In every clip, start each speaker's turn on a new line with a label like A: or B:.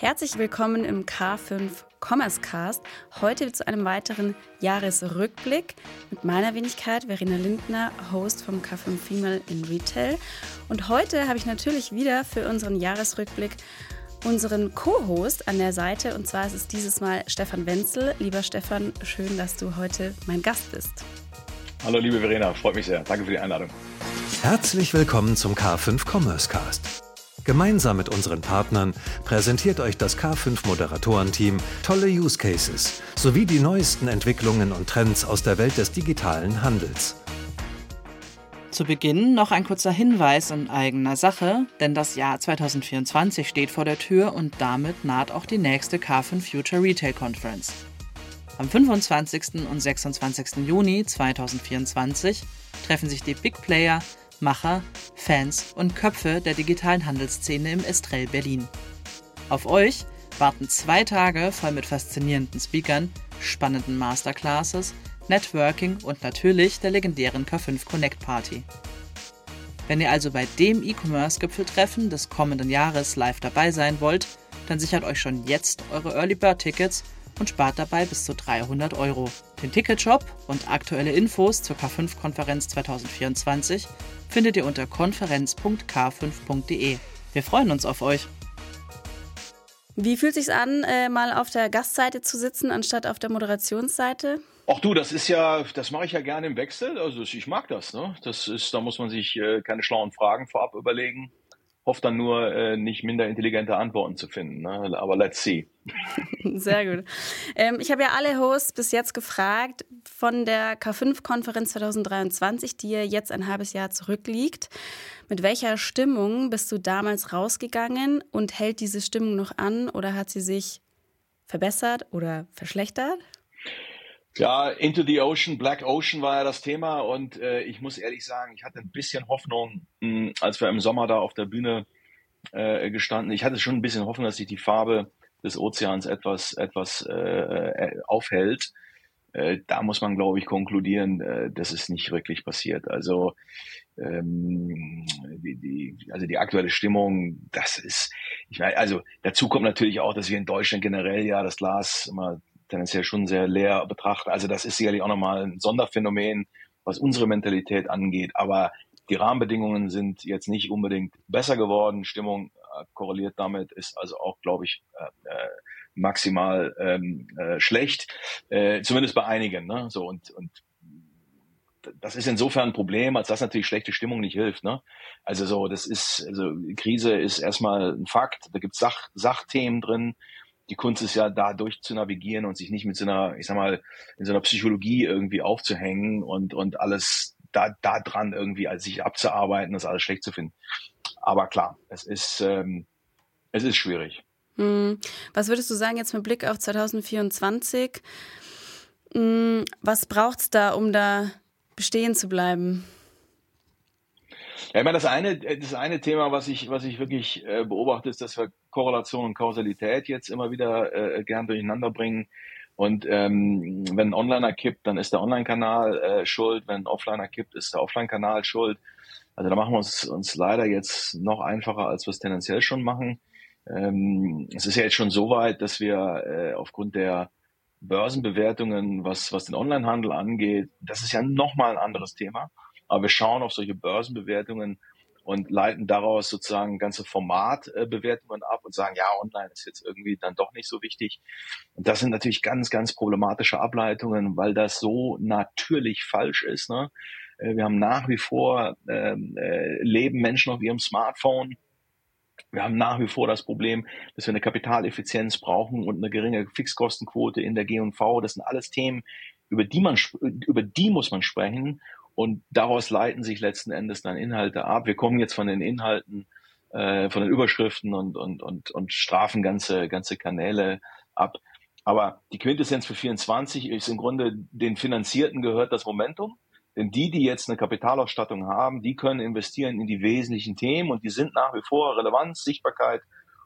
A: Herzlich willkommen im K5 Commerce Cast. Heute zu einem weiteren Jahresrückblick mit meiner Wenigkeit Verena Lindner, Host vom K5 Female in Retail. Und heute habe ich natürlich wieder für unseren Jahresrückblick unseren Co-Host an der Seite. Und zwar ist es dieses Mal Stefan Wenzel. Lieber Stefan, schön, dass du heute mein Gast bist.
B: Hallo liebe Verena, freut mich sehr. Danke für die Einladung.
C: Herzlich willkommen zum K5 Commerce Cast. Gemeinsam mit unseren Partnern präsentiert euch das K5 Moderatorenteam tolle Use Cases sowie die neuesten Entwicklungen und Trends aus der Welt des digitalen Handels.
D: Zu Beginn noch ein kurzer Hinweis in eigener Sache, denn das Jahr 2024 steht vor der Tür und damit naht auch die nächste K5 Future Retail Conference. Am 25. und 26. Juni 2024 treffen sich die Big Player Macher, Fans und Köpfe der digitalen Handelsszene im Estrell Berlin. Auf euch warten zwei Tage voll mit faszinierenden Speakern, spannenden Masterclasses, Networking und natürlich der legendären K5 Connect Party. Wenn ihr also bei dem E-Commerce-Gipfeltreffen des kommenden Jahres live dabei sein wollt, dann sichert euch schon jetzt eure Early Bird Tickets und spart dabei bis zu 300 Euro. Den Ticketshop und aktuelle Infos zur K5-Konferenz 2024 findet ihr unter konferenz.k5.de. Wir freuen uns auf euch.
A: Wie fühlt es sich an, äh, mal auf der Gastseite zu sitzen, anstatt auf der Moderationsseite?
B: Ach du, das ist ja, das mache ich ja gerne im Wechsel. Also ich mag das. Ne? Das ist, da muss man sich äh, keine schlauen Fragen vorab überlegen hoffe dann nur, äh, nicht minder intelligente Antworten zu finden. Ne? Aber let's see.
A: Sehr gut. Ähm, ich habe ja alle Hosts bis jetzt gefragt von der K5-Konferenz 2023, die jetzt ein halbes Jahr zurückliegt. Mit welcher Stimmung bist du damals rausgegangen und hält diese Stimmung noch an oder hat sie sich verbessert oder verschlechtert?
B: Ja, Into the Ocean, Black Ocean war ja das Thema und äh, ich muss ehrlich sagen, ich hatte ein bisschen Hoffnung, mh, hm, als wir im Sommer da auf der Bühne äh, gestanden. Ich hatte schon ein bisschen Hoffnung, dass sich die Farbe des Ozeans etwas etwas äh, äh aufhält. Äh, da muss man, glaube ich, konkludieren, äh, das ist nicht wirklich passiert. Also ähm, die, die, also die aktuelle Stimmung, das ist, ich meine, also dazu kommt natürlich auch, dass wir in Deutschland generell ja das Glas immer tendenziell schon sehr leer betrachten. Also das ist sicherlich auch nochmal ein Sonderphänomen, was unsere Mentalität angeht. Aber die Rahmenbedingungen sind jetzt nicht unbedingt besser geworden. Stimmung äh, korreliert damit, ist also auch, glaube ich, äh, äh, maximal ähm, äh, schlecht, zumindest bei einigen. Ne? So und und das ist insofern ein Problem, als dass natürlich schlechte Stimmung nicht hilft. Ne? Also so, das ist, also Krise ist erstmal ein Fakt. Da gibt es Sach, Sachthemen drin die Kunst ist ja da durch zu navigieren und sich nicht mit so einer, ich sag mal, in so einer Psychologie irgendwie aufzuhängen und, und alles da, da dran irgendwie als sich abzuarbeiten, das alles schlecht zu finden. Aber klar, es ist, ähm, es ist schwierig.
A: Hm. Was würdest du sagen jetzt mit Blick auf 2024? Hm, was braucht es da, um da bestehen zu bleiben?
B: Ja, ich meine, das eine, das eine Thema, was ich, was ich wirklich äh, beobachte, ist, dass wir Korrelation und Kausalität jetzt immer wieder äh, gern durcheinander bringen. Und ähm, wenn ein Onliner kippt, dann ist der Online-Kanal äh, schuld. Wenn ein Offliner kippt, ist der Offline-Kanal schuld. Also da machen wir uns, uns leider jetzt noch einfacher, als wir es tendenziell schon machen. Ähm, es ist ja jetzt schon so weit, dass wir äh, aufgrund der Börsenbewertungen, was, was den Onlinehandel angeht, das ist ja nochmal ein anderes Thema. Aber wir schauen auf solche Börsenbewertungen und leiten daraus sozusagen ganze Formatbewertungen ab und sagen, ja, online ist jetzt irgendwie dann doch nicht so wichtig. Und das sind natürlich ganz, ganz problematische Ableitungen, weil das so natürlich falsch ist. Ne? Äh, wir haben nach wie vor ähm, äh, leben Menschen auf ihrem Smartphone. Wir haben nach wie vor das Problem, dass wir eine Kapitaleffizienz brauchen und eine geringe Fixkostenquote in der G&V. Das sind alles Themen, über die man, über die muss man sprechen. Und daraus leiten sich letzten Endes dann Inhalte ab. Wir kommen jetzt von den Inhalten, äh, von den Überschriften und, und, und, und strafen ganze, ganze Kanäle ab. Aber die Quintessenz für 24 ist im Grunde, den Finanzierten gehört das Momentum. Denn die, die jetzt eine Kapitalausstattung haben, die können investieren in die wesentlichen Themen und die sind nach wie vor Relevanz, Sichtbarkeit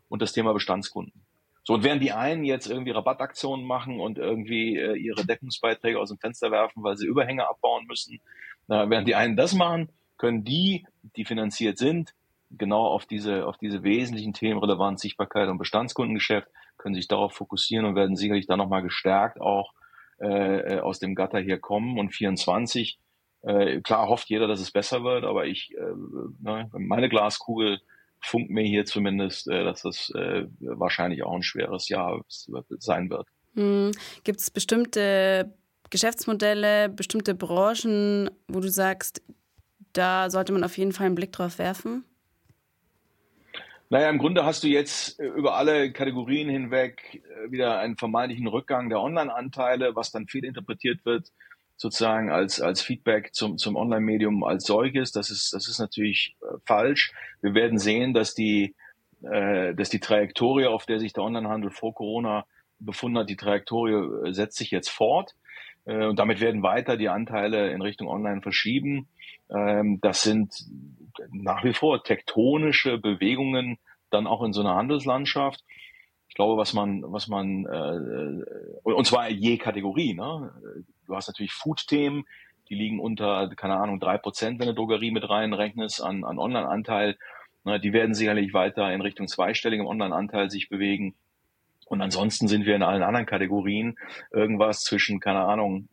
B: und das Thema Bestandskunden. So, und während die einen jetzt irgendwie Rabattaktionen machen und irgendwie äh, ihre Deckungsbeiträge aus dem Fenster werfen, weil sie Überhänge abbauen müssen, na, während die einen das machen, können die, die finanziert sind, genau auf diese, auf diese wesentlichen Themen Relevanz, Sichtbarkeit und Bestandskundengeschäft, können sich darauf fokussieren und werden sicherlich dann nochmal gestärkt auch äh, aus dem Gatter hier kommen. Und 24, äh, klar hofft jeder, dass es besser wird, aber ich, äh, ne, meine Glaskugel funkt mir hier zumindest, äh, dass das äh, wahrscheinlich auch ein schweres Jahr sein wird.
A: Hm. Gibt es bestimmte Geschäftsmodelle, bestimmte Branchen, wo du sagst, da sollte man auf jeden Fall einen Blick drauf werfen?
B: Naja, im Grunde hast du jetzt äh, über alle Kategorien hinweg äh, wieder einen vermeintlichen Rückgang der Online-Anteile, was dann fehlinterpretiert wird, sozusagen als, als Feedback zum, zum Online-Medium als solches. Das ist, das ist natürlich äh, falsch. Wir werden sehen, dass die, äh, dass die Trajektorie, auf der sich der Onlinehandel vor Corona befunden hat, die Trajektorie setzt sich jetzt fort. Äh, und damit werden weiter die Anteile in Richtung Online verschieben. Ähm, das sind nach wie vor tektonische Bewegungen dann auch in so einer Handelslandschaft. Ich glaube, was man, was man, äh, und zwar je Kategorie. Ne? Du hast natürlich Food-Themen, die liegen unter, keine Ahnung, drei Prozent, wenn du Drogerie mit reinrechnest, an, an Online-Anteil. Ne? Die werden sicherlich weiter in Richtung zweistelligem Online-Anteil sich bewegen. Und ansonsten sind wir in allen anderen Kategorien irgendwas zwischen, keine Ahnung,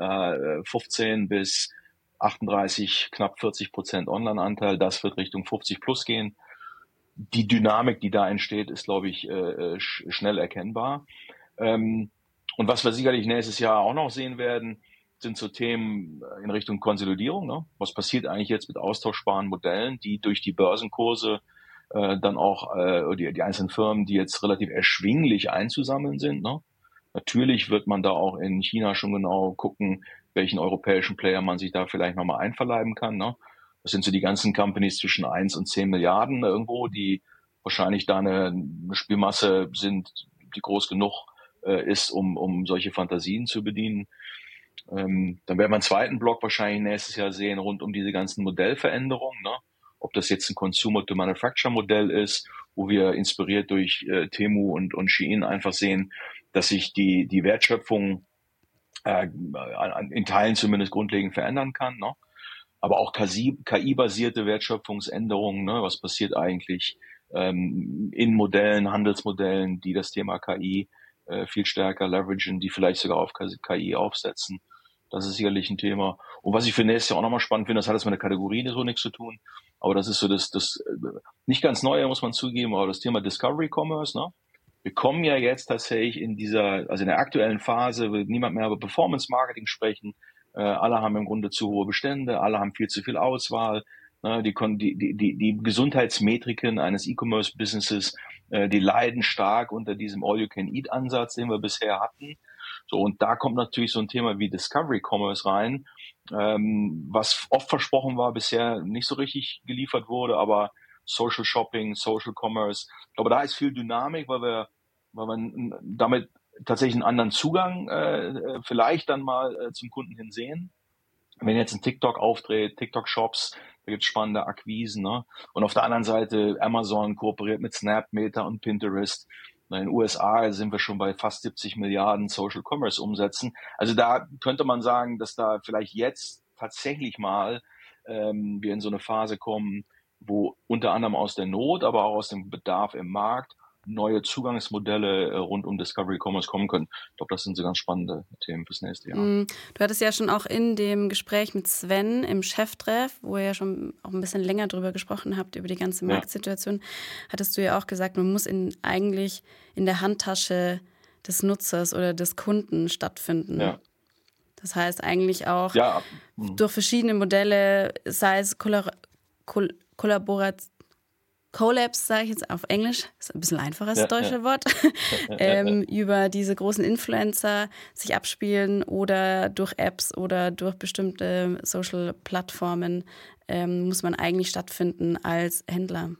B: 15 äh, bis 38, knapp 40 Prozent Online-Anteil. Das wird Richtung 50 plus gehen. Die Dynamik, die da entsteht, ist, glaube ich, äh, äh, schnell erkennbar. Ähm, und was wir sicherlich nächstes Jahr auch noch sehen werden, sind so Themen in Richtung Konsolidierung. Ne? Was passiert eigentlich jetzt mit austauschbaren Modellen, die durch die Börsenkurse äh, dann auch äh, die, die einzelnen Firmen, die jetzt relativ erschwinglich einzusammeln sind. Ne? Natürlich wird man da auch in China schon genau gucken, welchen europäischen Player man sich da vielleicht nochmal einverleiben kann. Ne? Das sind so die ganzen Companies zwischen 1 und 10 Milliarden irgendwo, die wahrscheinlich da eine, eine Spielmasse sind, die groß genug äh, ist, um, um solche Fantasien zu bedienen. Ähm, dann werden wir einen zweiten Block wahrscheinlich nächstes Jahr sehen rund um diese ganzen Modellveränderungen. Ne? Ob das jetzt ein Consumer-to-Manufacture-Modell ist, wo wir inspiriert durch äh, Temu und, und Shein einfach sehen, dass sich die, die Wertschöpfung äh, in Teilen zumindest grundlegend verändern kann. Ne? Aber auch KI-basierte Wertschöpfungsänderungen, ne? was passiert eigentlich ähm, in Modellen, Handelsmodellen, die das Thema KI äh, viel stärker leveragen, die vielleicht sogar auf KI aufsetzen. Das ist sicherlich ein Thema. Und was ich für nächstes Jahr auch nochmal spannend finde, das hat jetzt mit der Kategorie so nichts zu tun. Aber das ist so das, das nicht ganz neue, muss man zugeben, aber das Thema Discovery Commerce, ne? Wir kommen ja jetzt tatsächlich in dieser, also in der aktuellen Phase, will niemand mehr über Performance Marketing sprechen. Äh, alle haben im Grunde zu hohe Bestände, alle haben viel zu viel Auswahl. Ne? Die, die, die, die Gesundheitsmetriken eines E-Commerce-Businesses, äh, die leiden stark unter diesem All-You-Can-Eat-Ansatz, den wir bisher hatten. So, und da kommt natürlich so ein Thema wie Discovery Commerce rein, ähm, was oft versprochen war, bisher nicht so richtig geliefert wurde, aber Social Shopping, Social Commerce, ich glaube, da ist viel Dynamik, weil wir, weil wir damit tatsächlich einen anderen Zugang äh, äh, vielleicht dann mal äh, zum Kunden hin sehen. Wenn jetzt ein TikTok auftritt, TikTok-Shops, da gibt's spannende Akquisen. Ne? Und auf der anderen Seite Amazon kooperiert mit Snap, Meta und Pinterest. In den USA sind wir schon bei fast 70 Milliarden Social Commerce Umsätzen. Also da könnte man sagen, dass da vielleicht jetzt tatsächlich mal ähm, wir in so eine Phase kommen, wo unter anderem aus der Not, aber auch aus dem Bedarf im Markt neue Zugangsmodelle äh, rund um Discovery Commerce kommen können. Ich glaube, das sind so ganz spannende Themen fürs nächste Jahr. Mm,
A: du hattest ja schon auch in dem Gespräch mit Sven im Cheftreff, wo ihr ja schon auch ein bisschen länger drüber gesprochen habt, über die ganze Marktsituation, ja. hattest du ja auch gesagt, man muss in, eigentlich in der Handtasche des Nutzers oder des Kunden stattfinden. Ja. Das heißt eigentlich auch ja. Mhm. durch verschiedene Modelle, sei es Kollabor Kollaboration, Collabs, sage ich jetzt auf Englisch, ist ein bisschen einfaches ja, deutsche ja. Wort, ähm, über diese großen Influencer sich abspielen oder durch Apps oder durch bestimmte Social-Plattformen ähm, muss man eigentlich stattfinden als Händler.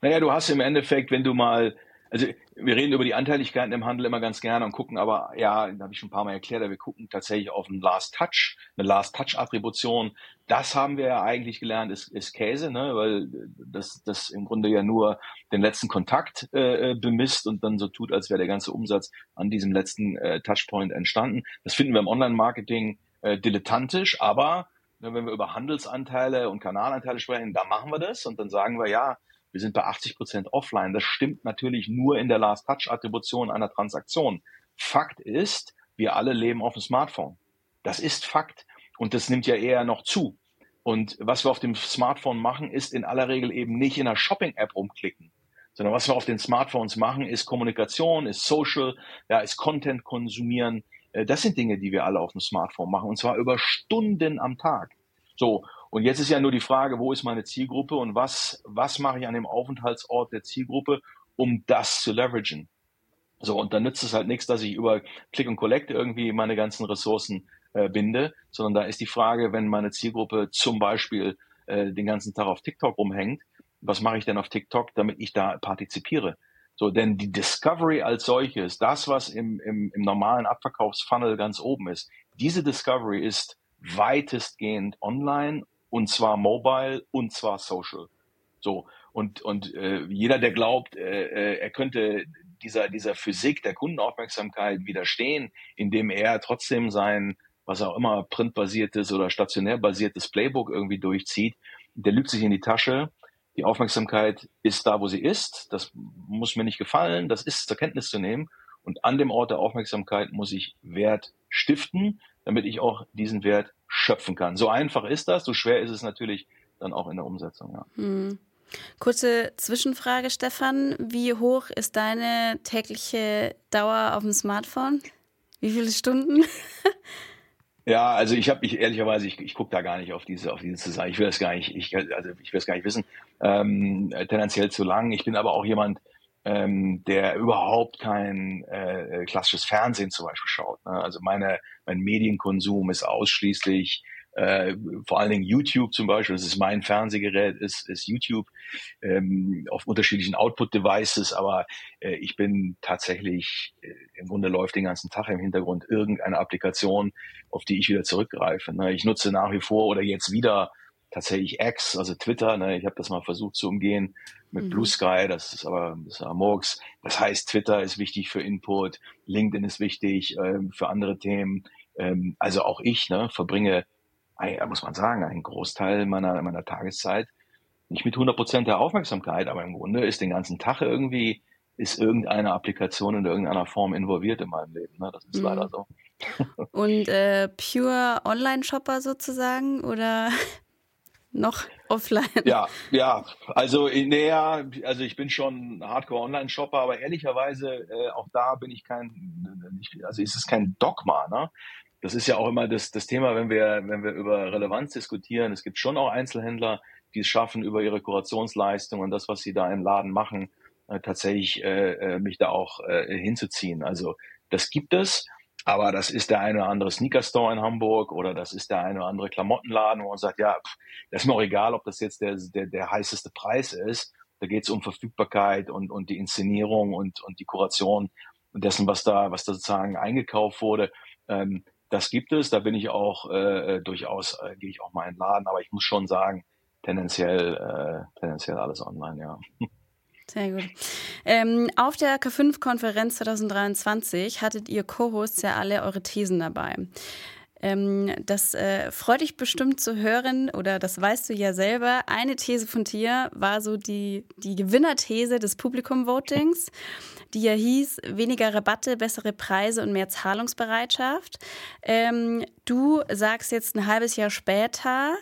B: Naja, du hast im Endeffekt, wenn du mal also wir reden über die Anteiligkeiten im Handel immer ganz gerne und gucken aber, ja, da habe ich schon ein paar Mal erklärt, wir gucken tatsächlich auf einen Last Touch, eine Last Touch Attribution. Das haben wir ja eigentlich gelernt, ist, ist Käse, ne? weil das, das im Grunde ja nur den letzten Kontakt äh, bemisst und dann so tut, als wäre der ganze Umsatz an diesem letzten äh, Touchpoint entstanden. Das finden wir im Online-Marketing äh, dilettantisch, aber wenn wir über Handelsanteile und Kanalanteile sprechen, da machen wir das und dann sagen wir, ja, wir sind bei 80 Prozent offline. Das stimmt natürlich nur in der Last-Touch-Attribution einer Transaktion. Fakt ist, wir alle leben auf dem Smartphone. Das ist Fakt. Und das nimmt ja eher noch zu. Und was wir auf dem Smartphone machen, ist in aller Regel eben nicht in einer Shopping-App rumklicken, sondern was wir auf den Smartphones machen, ist Kommunikation, ist Social, ja, ist Content konsumieren. Äh, das sind Dinge, die wir alle auf dem Smartphone machen und zwar über Stunden am Tag. So. Und jetzt ist ja nur die Frage, wo ist meine Zielgruppe und was, was mache ich an dem Aufenthaltsort der Zielgruppe, um das zu leveragen? So. Und dann nützt es halt nichts, dass ich über Click und Collect irgendwie meine ganzen Ressourcen äh, binde, sondern da ist die Frage, wenn meine Zielgruppe zum Beispiel äh, den ganzen Tag auf TikTok rumhängt, was mache ich denn auf TikTok, damit ich da partizipiere? So, denn die Discovery als solches, das, was im, im, im normalen Abverkaufsfunnel ganz oben ist, diese Discovery ist weitestgehend online und zwar mobile und zwar social. So, und, und äh, jeder, der glaubt, äh, äh er könnte dieser, dieser Physik der Kundenaufmerksamkeit widerstehen, indem er trotzdem sein, was auch immer, printbasiertes oder stationär basiertes Playbook irgendwie durchzieht, der lügt sich in die Tasche. Die Aufmerksamkeit ist da, wo sie ist. Das muss mir nicht gefallen. Das ist zur Kenntnis zu nehmen. Und an dem Ort der Aufmerksamkeit muss ich Wert stiften, damit ich auch diesen Wert schöpfen kann. So einfach ist das. So schwer ist es natürlich dann auch in der Umsetzung. Ja.
A: Hm. Kurze Zwischenfrage, Stefan. Wie hoch ist deine tägliche Dauer auf dem Smartphone? Wie viele Stunden?
B: Ja, also ich habe ich ehrlicherweise, ich, ich gucke da gar nicht auf diese auf diese Zusammenhang. Ich will das gar nicht, ich, also ich will das gar nicht wissen. Ähm, tendenziell zu lang. Ich bin aber auch jemand, ähm, der überhaupt kein äh, klassisches Fernsehen zum Beispiel schaut. Ne? Also meine mein Medienkonsum ist ausschließlich äh, vor allen Dingen YouTube zum Beispiel, das ist mein Fernsehgerät, ist, ist YouTube ähm, auf unterschiedlichen Output-Devices, aber äh, ich bin tatsächlich, äh, im Grunde läuft den ganzen Tag im Hintergrund irgendeine Applikation, auf die ich wieder zurückgreife. Ne? Ich nutze nach wie vor oder jetzt wieder tatsächlich X, also Twitter. Ne? Ich habe das mal versucht zu umgehen mit mhm. Blue Sky, das ist aber, das ist aber Murks. Das heißt, Twitter ist wichtig für Input, LinkedIn ist wichtig ähm, für andere Themen. Ähm, also auch ich ne, verbringe muss man sagen, ein Großteil meiner, meiner Tageszeit nicht mit 100 Prozent der Aufmerksamkeit, aber im Grunde ist den ganzen Tag irgendwie, ist irgendeine Applikation in irgendeiner Form involviert in meinem Leben. Ne? Das ist mhm. leider so.
A: Und äh, pure Online-Shopper sozusagen oder noch offline?
B: Ja, ja, also näher, also ich bin schon Hardcore Online-Shopper, aber ehrlicherweise äh, auch da bin ich kein, also ist es kein Dogma, ne? das ist ja auch immer das, das Thema, wenn wir, wenn wir über Relevanz diskutieren. Es gibt schon auch Einzelhändler, die es schaffen, über ihre Kurationsleistung und das, was sie da im Laden machen, äh, tatsächlich äh, äh, mich da auch äh, hinzuziehen. Also das gibt es, aber das ist der eine oder andere Sneaker-Store in Hamburg oder das ist der eine oder andere Klamottenladen, wo man sagt, ja, pff, das ist mir auch egal, ob das jetzt der, der, der heißeste Preis ist. Da geht es um Verfügbarkeit und, und die Inszenierung und, und die Kuration dessen, was da, was da sozusagen eingekauft wurde. Ähm, das gibt es, da bin ich auch äh, äh, durchaus, äh, gehe ich auch mal in den Laden, aber ich muss schon sagen, tendenziell, äh, tendenziell alles online, ja.
A: Sehr gut. Ähm, auf der K5-Konferenz 2023 hattet ihr Co-Hosts ja alle eure Thesen dabei. Ähm, das äh, freut dich bestimmt zu hören oder das weißt du ja selber. Eine These von dir war so die, die Gewinnerthese des Publikum-Votings, die ja hieß, weniger Rabatte, bessere Preise und mehr Zahlungsbereitschaft. Ähm, du sagst jetzt ein halbes Jahr später,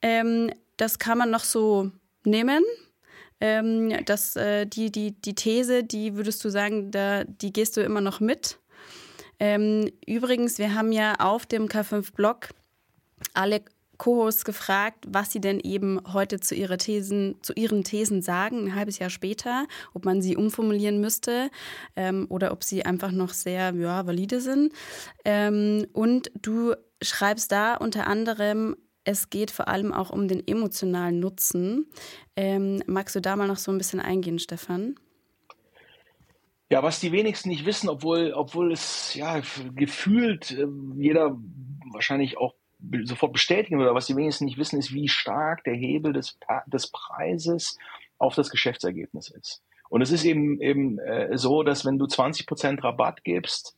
A: ähm, das kann man noch so nehmen. Ähm, das, äh, die, die, die These, die würdest du sagen, da, die gehst du immer noch mit? Ähm, übrigens, wir haben ja auf dem K5-Blog alle Co-Hosts gefragt, was sie denn eben heute zu, ihrer Thesen, zu ihren Thesen sagen, ein halbes Jahr später, ob man sie umformulieren müsste ähm, oder ob sie einfach noch sehr ja, valide sind. Ähm, und du schreibst da unter anderem, es geht vor allem auch um den emotionalen Nutzen. Ähm, magst du da mal noch so ein bisschen eingehen, Stefan?
B: Ja, was die wenigsten nicht wissen, obwohl, obwohl es ja gefühlt äh, jeder wahrscheinlich auch sofort bestätigen würde, was die wenigsten nicht wissen, ist, wie stark der Hebel des, des Preises auf das Geschäftsergebnis ist. Und es ist eben eben äh, so, dass wenn du 20 Prozent Rabatt gibst,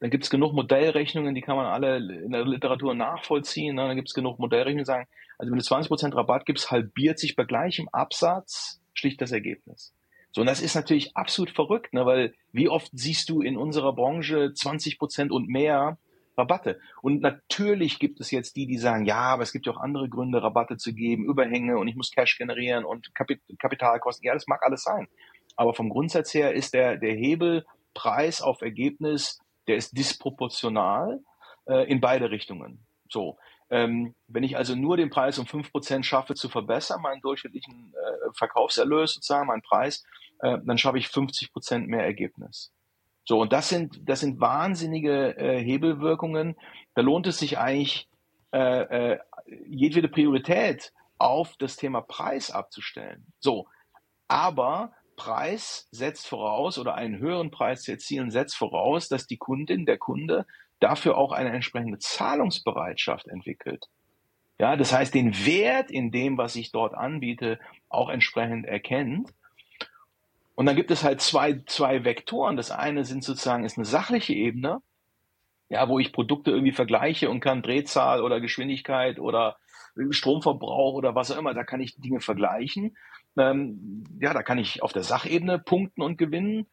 B: Dann gibt es genug Modellrechnungen, die kann man alle in der Literatur nachvollziehen. Ne? Dann gibt es genug Modellrechnungen, die sagen, also wenn du 20% Rabatt gibst, halbiert sich bei gleichem Absatz schlicht das Ergebnis. So, und das ist natürlich absolut verrückt, ne? weil wie oft siehst du in unserer Branche 20 Prozent und mehr Rabatte? Und natürlich gibt es jetzt die, die sagen, ja, aber es gibt ja auch andere Gründe, Rabatte zu geben, Überhänge und ich muss Cash generieren und Kapit Kapitalkosten. Ja, das mag alles sein. Aber vom Grundsatz her ist der, der Hebel Preis auf Ergebnis, der ist disproportional äh, in beide Richtungen. So. Ähm, wenn ich also nur den Preis um fünf Prozent schaffe zu verbessern, meinen durchschnittlichen äh, Verkaufserlös sozusagen, meinen Preis, äh, dann schaffe ich 50 Prozent mehr Ergebnis. So, und das sind, das sind wahnsinnige äh, Hebelwirkungen. Da lohnt es sich eigentlich, äh, äh, jedwede Priorität auf das Thema Preis abzustellen. So, aber Preis setzt voraus oder einen höheren Preis zu erzielen, setzt voraus, dass die Kundin, der Kunde dafür auch eine entsprechende Zahlungsbereitschaft entwickelt. Ja, das heißt, den Wert in dem, was ich dort anbiete, auch entsprechend erkennt und dann gibt es halt zwei, zwei Vektoren. Das eine sind sozusagen, ist eine sachliche Ebene, ja, wo ich Produkte irgendwie vergleiche und kann Drehzahl oder Geschwindigkeit oder Stromverbrauch oder was auch immer, da kann ich Dinge vergleichen. Ähm, ja, da kann ich auf der Sachebene punkten und gewinnen.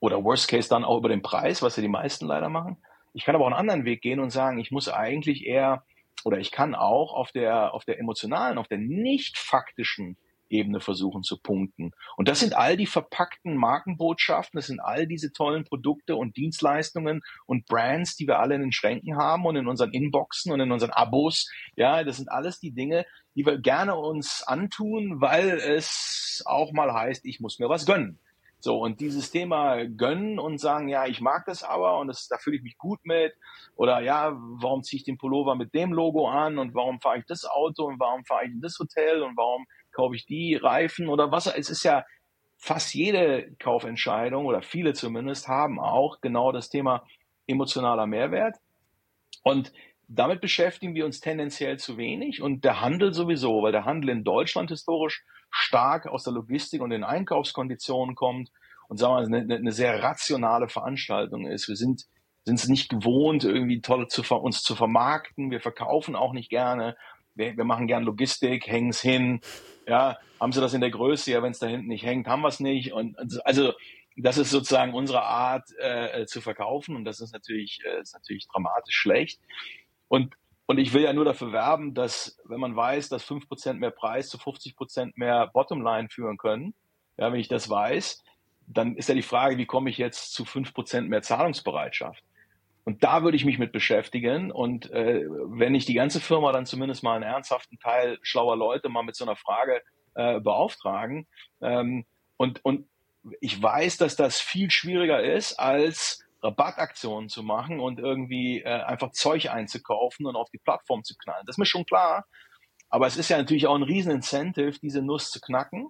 B: Oder worst case dann auch über den Preis, was ja die meisten leider machen. Ich kann aber auch einen anderen Weg gehen und sagen, ich muss eigentlich eher, oder ich kann auch auf der, auf der emotionalen, auf der nicht faktischen Ebene versuchen zu punkten. Und das sind all die verpackten Markenbotschaften, das sind all diese tollen Produkte und Dienstleistungen und Brands, die wir alle in den Schränken haben und in unseren Inboxen und in unseren Abos. Ja, das sind alles die Dinge, die wir gerne uns antun, weil es auch mal heißt, ich muss mir was gönnen. So, und dieses Thema gönnen und sagen, ja, ich mag das aber und das, da fühle ich mich gut mit. Oder ja, warum ziehe ich den Pullover mit dem Logo an und warum fahre ich das Auto und warum fahre ich in das Hotel und warum kaufe ich die Reifen oder was. Es ist ja fast jede Kaufentscheidung oder viele zumindest haben auch genau das Thema emotionaler Mehrwert. Und damit beschäftigen wir uns tendenziell zu wenig und der Handel sowieso, weil der Handel in Deutschland historisch stark aus der Logistik und den Einkaufskonditionen kommt und sagen wir mal, eine, eine sehr rationale Veranstaltung ist. Wir sind sind es nicht gewohnt, irgendwie toll zu, uns zu vermarkten. Wir verkaufen auch nicht gerne wir, wir machen gern Logistik, hängen es hin. Ja, haben sie das in der Größe? Ja, wenn es da hinten nicht hängt, haben wir es nicht. Und also das ist sozusagen unsere Art äh, zu verkaufen und das ist natürlich, äh, ist natürlich dramatisch schlecht. Und und ich will ja nur dafür werben, dass, wenn man weiß, dass 5% mehr Preis zu 50% mehr Bottomline führen können, ja, wenn ich das weiß, dann ist ja die Frage, wie komme ich jetzt zu 5% mehr Zahlungsbereitschaft? Und da würde ich mich mit beschäftigen. Und äh, wenn ich die ganze Firma dann zumindest mal einen ernsthaften Teil schlauer Leute mal mit so einer Frage äh, beauftragen. Ähm, und, und ich weiß, dass das viel schwieriger ist, als Rabattaktionen zu machen und irgendwie äh, einfach Zeug einzukaufen und auf die Plattform zu knallen. Das ist mir schon klar. Aber es ist ja natürlich auch ein Riesenincentive, diese Nuss zu knacken.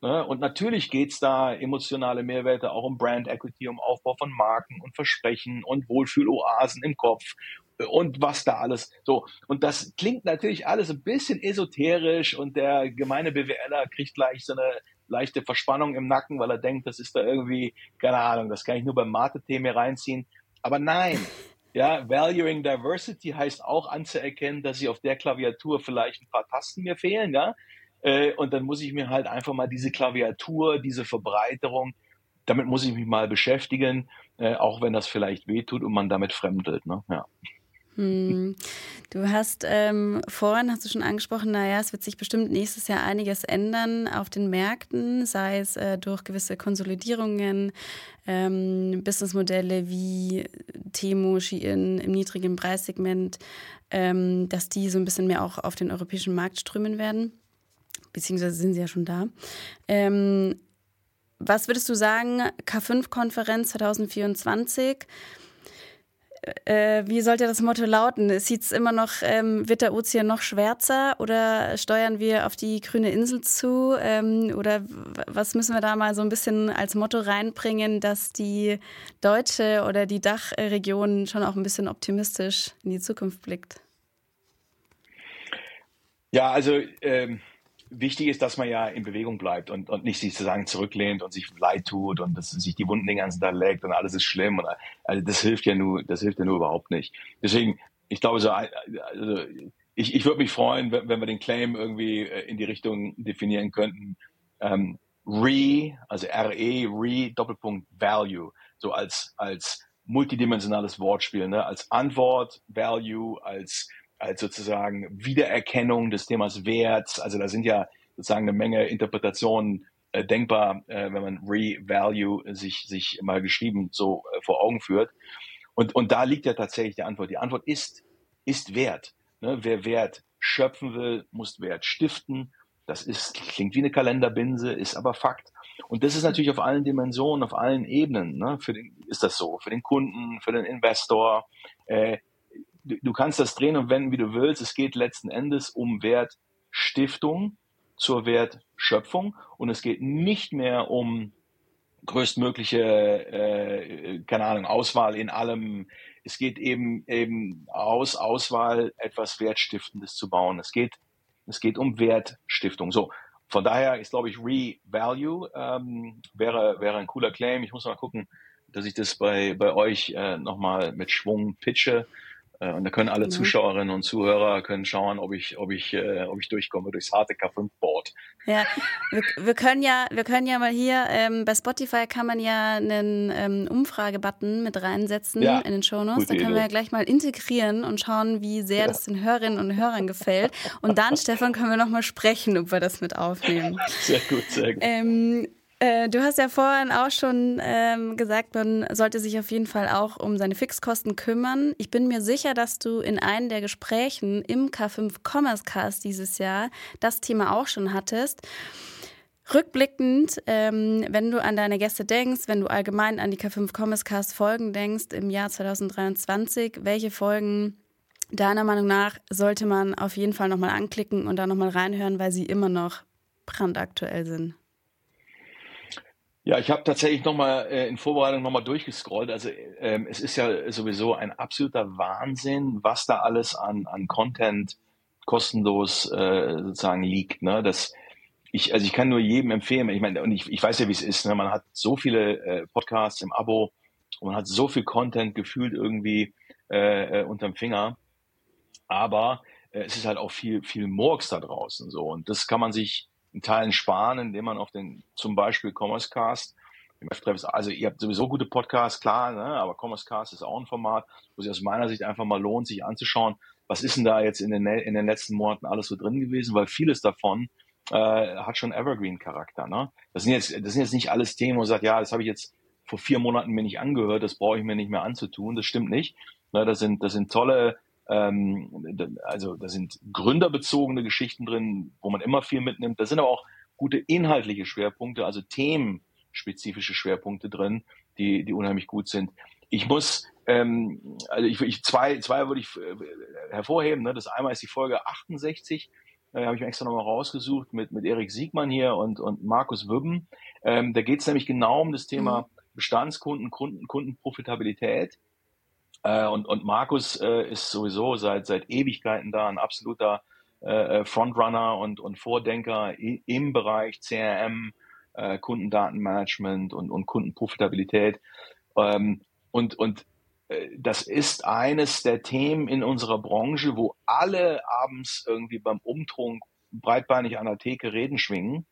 B: Ne? Und natürlich geht's da emotionale Mehrwerte auch um Brand Equity, um Aufbau von Marken und Versprechen und Wohlfühloasen im Kopf und was da alles so. Und das klingt natürlich alles ein bisschen esoterisch und der gemeine BWLer kriegt gleich so eine leichte Verspannung im Nacken, weil er denkt, das ist da irgendwie, keine Ahnung, das kann ich nur beim Mathe-Thema reinziehen. Aber nein, ja, Valuing Diversity heißt auch anzuerkennen, dass ich auf der Klaviatur vielleicht ein paar Tasten mir fehlen, ja. Äh, und dann muss ich mir halt einfach mal diese Klaviatur, diese Verbreiterung, damit muss ich mich mal beschäftigen, äh, auch wenn das vielleicht wehtut und man damit fremdelt. Ne? Ja.
A: Hm. Du hast ähm, vorhin hast du schon angesprochen, naja, es wird sich bestimmt nächstes Jahr einiges ändern auf den Märkten, sei es äh, durch gewisse Konsolidierungen, ähm, Businessmodelle wie Temo, Shein im niedrigen Preissegment, ähm, dass die so ein bisschen mehr auch auf den europäischen Markt strömen werden beziehungsweise sind sie ja schon da. Ähm, was würdest du sagen, K5-Konferenz 2024? Äh, wie sollte das Motto lauten? Sieht es immer noch, ähm, wird der Ozean noch schwärzer oder steuern wir auf die grüne Insel zu? Ähm, oder was müssen wir da mal so ein bisschen als Motto reinbringen, dass die deutsche oder die Dachregion schon auch ein bisschen optimistisch in die Zukunft blickt?
B: Ja, also ähm, wichtig ist, dass man ja in Bewegung bleibt und, und nicht sich sozusagen zurücklehnt und sich leid tut und das, sich die Wunden den ganzen Tag legt und alles ist schlimm. Und, also das hilft ja nur, das hilft ja nur überhaupt nicht. Deswegen, ich glaube so, also ich, ich würde mich freuen, wenn, wenn wir den Claim irgendwie äh, in die Richtung definieren könnten. Ähm, re, also RE, re, Doppelpunkt Value, so als, als multidimensionales Wortspiel, ne? als Antwort, Value, als als sozusagen Wiedererkennung des Themas Werts. Also da sind ja sozusagen eine Menge Interpretationen äh, denkbar, äh, wenn man Re-Value sich, sich mal geschrieben so äh, vor Augen führt. Und, und da liegt ja tatsächlich die Antwort. Die Antwort ist, ist Wert. Ne? Wer Wert schöpfen will, muss Wert stiften. Das ist, klingt wie eine Kalenderbinse, ist aber Fakt. Und das ist natürlich auf allen Dimensionen, auf allen Ebenen. Ne? Für den, ist das so. Für den Kunden, für den Investor, äh, du kannst das drehen und wenden, wie du willst. Es geht letzten Endes um Wertstiftung zur Wertschöpfung und es geht nicht mehr um größtmögliche, äh, keine Ahnung, Auswahl in allem. Es geht eben eben aus Auswahl etwas Wertstiftendes zu bauen. Es geht es geht um Wertstiftung. So von daher ist glaube ich Re-Value ähm, wäre wäre ein cooler Claim. Ich muss mal gucken, dass ich das bei bei euch äh, nochmal mit Schwung pitche. Äh, und da können alle mhm. Zuschauerinnen und Zuhörer können schauen, ob ich, ob ich, äh, ob ich durchkomme durchs harte K5-Board.
A: Ja, wir, wir, können ja, wir können ja mal hier, ähm, bei Spotify kann man ja einen ähm, Umfragebutton mit reinsetzen ja, in den Shownotes. Da können wir ja gleich mal integrieren und schauen, wie sehr ja. das den Hörerinnen und Hörern gefällt. Und dann, Stefan, können wir noch mal sprechen, ob wir das mit aufnehmen.
B: Sehr gut, sehr gut.
A: Ähm, äh, du hast ja vorhin auch schon ähm, gesagt, man sollte sich auf jeden Fall auch um seine Fixkosten kümmern. Ich bin mir sicher, dass du in einem der Gesprächen im K5 Commerce Cast dieses Jahr das Thema auch schon hattest. Rückblickend, ähm, wenn du an deine Gäste denkst, wenn du allgemein an die K5 Commerce Cast Folgen denkst im Jahr 2023, welche Folgen deiner Meinung nach sollte man auf jeden Fall nochmal anklicken und da nochmal reinhören, weil sie immer noch brandaktuell sind?
B: Ja, ich habe tatsächlich nochmal äh, in Vorbereitung nochmal durchgescrollt. Also ähm, es ist ja sowieso ein absoluter Wahnsinn, was da alles an, an Content kostenlos äh, sozusagen liegt. Ne? Das, ich, also ich kann nur jedem empfehlen, ich meine, und ich, ich weiß ja, wie es ist, ne? man hat so viele äh, Podcasts im Abo und man hat so viel Content gefühlt irgendwie äh, äh, unterm Finger. Aber äh, es ist halt auch viel, viel Murks da draußen so. Und das kann man sich in Teilen sparen, indem man auf den zum Beispiel Commerce Cast, also ihr habt sowieso gute Podcasts, klar, ne, aber Commerce Cast ist auch ein Format, wo sich aus meiner Sicht einfach mal lohnt, sich anzuschauen, was ist denn da jetzt in den, in den letzten Monaten alles so drin gewesen, weil vieles davon äh, hat schon Evergreen-Charakter. Ne? Das, sind jetzt, das sind jetzt nicht alles Themen, wo man sagt, ja, das habe ich jetzt vor vier Monaten mir nicht angehört, das brauche ich mir nicht mehr anzutun. Das stimmt nicht. Ne, das, sind, das sind tolle also da sind gründerbezogene Geschichten drin, wo man immer viel mitnimmt. Da sind aber auch gute inhaltliche Schwerpunkte, also themenspezifische Schwerpunkte drin, die, die unheimlich gut sind. Ich muss, ähm, also ich, ich zwei, zwei würde ich äh, hervorheben. Ne? Das einmal ist die Folge 68, äh, habe ich mir extra nochmal rausgesucht mit, mit Erik Siegmann hier und, und Markus Wübben. Ähm, da geht es nämlich genau um das Thema mhm. Bestandskunden, Kunden, Kundenprofitabilität. Äh, und, und Markus äh, ist sowieso seit, seit Ewigkeiten da ein absoluter äh, äh Frontrunner und, und Vordenker im Bereich CRM, äh, Kundendatenmanagement und, und Kundenprofitabilität. Ähm, und und äh, das ist eines der Themen in unserer Branche, wo alle abends irgendwie beim Umtrunk breitbeinig an der Theke Reden schwingen,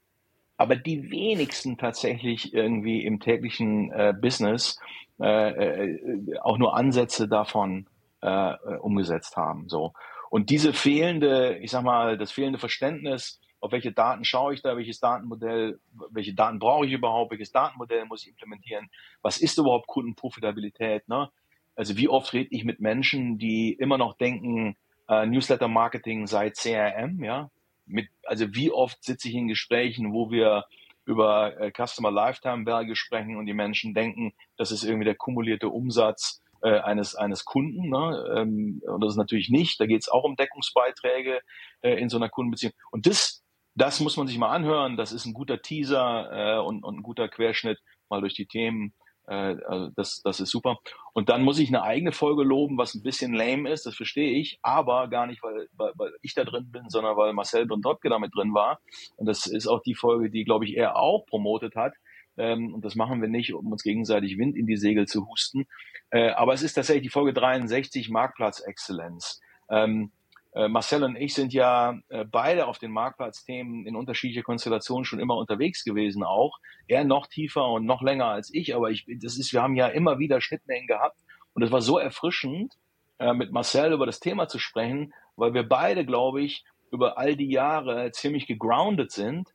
B: aber die wenigsten tatsächlich irgendwie im täglichen äh, Business äh, äh, auch nur Ansätze davon äh, umgesetzt haben. So. Und diese fehlende, ich sag mal, das fehlende Verständnis, auf welche Daten schaue ich da, welches Datenmodell, welche Daten brauche ich überhaupt, welches Datenmodell muss ich implementieren, was ist überhaupt Kundenprofitabilität, ne? Also wie oft rede ich mit Menschen, die immer noch denken, äh, Newsletter Marketing sei CRM, ja? Mit, also wie oft sitze ich in Gesprächen, wo wir über äh, Customer Lifetime Value sprechen und die Menschen denken, das ist irgendwie der kumulierte Umsatz äh, eines, eines Kunden. Ne? Ähm, und das ist natürlich nicht. Da geht es auch um Deckungsbeiträge äh, in so einer Kundenbeziehung. Und das, das muss man sich mal anhören. Das ist ein guter Teaser äh, und, und ein guter Querschnitt mal durch die Themen also das, das ist super. Und dann muss ich eine eigene Folge loben, was ein bisschen lame ist, das verstehe ich, aber gar nicht, weil, weil, weil ich da drin bin, sondern weil Marcel Brindotke damit drin war. Und das ist auch die Folge, die, glaube ich, er auch promotet hat. Ähm, und das machen wir nicht, um uns gegenseitig Wind in die Segel zu husten. Äh, aber es ist tatsächlich die Folge 63, Marktplatz Exzellenz. Ähm, äh, Marcel und ich sind ja äh, beide auf den Marktplatzthemen in unterschiedlicher Konstellation schon immer unterwegs gewesen auch. Er noch tiefer und noch länger als ich, aber ich, das ist, wir haben ja immer wieder Schnittmengen gehabt und es war so erfrischend, äh, mit Marcel über das Thema zu sprechen, weil wir beide, glaube ich, über all die Jahre ziemlich gegroundet sind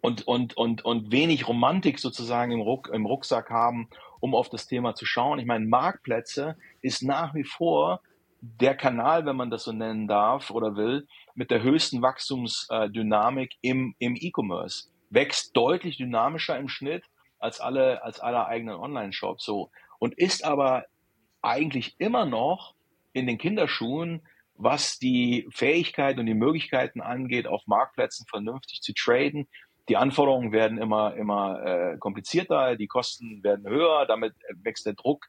B: und, und, und, und wenig Romantik sozusagen im, Ruck, im Rucksack haben, um auf das Thema zu schauen. Ich meine, Marktplätze ist nach wie vor der Kanal, wenn man das so nennen darf oder will, mit der höchsten Wachstumsdynamik im, im E-Commerce. Wächst deutlich dynamischer im Schnitt als alle, als alle eigenen Online-Shops, so. Und ist aber eigentlich immer noch in den Kinderschuhen, was die Fähigkeit und die Möglichkeiten angeht, auf Marktplätzen vernünftig zu traden. Die Anforderungen werden immer, immer äh, komplizierter, die Kosten werden höher, damit wächst der Druck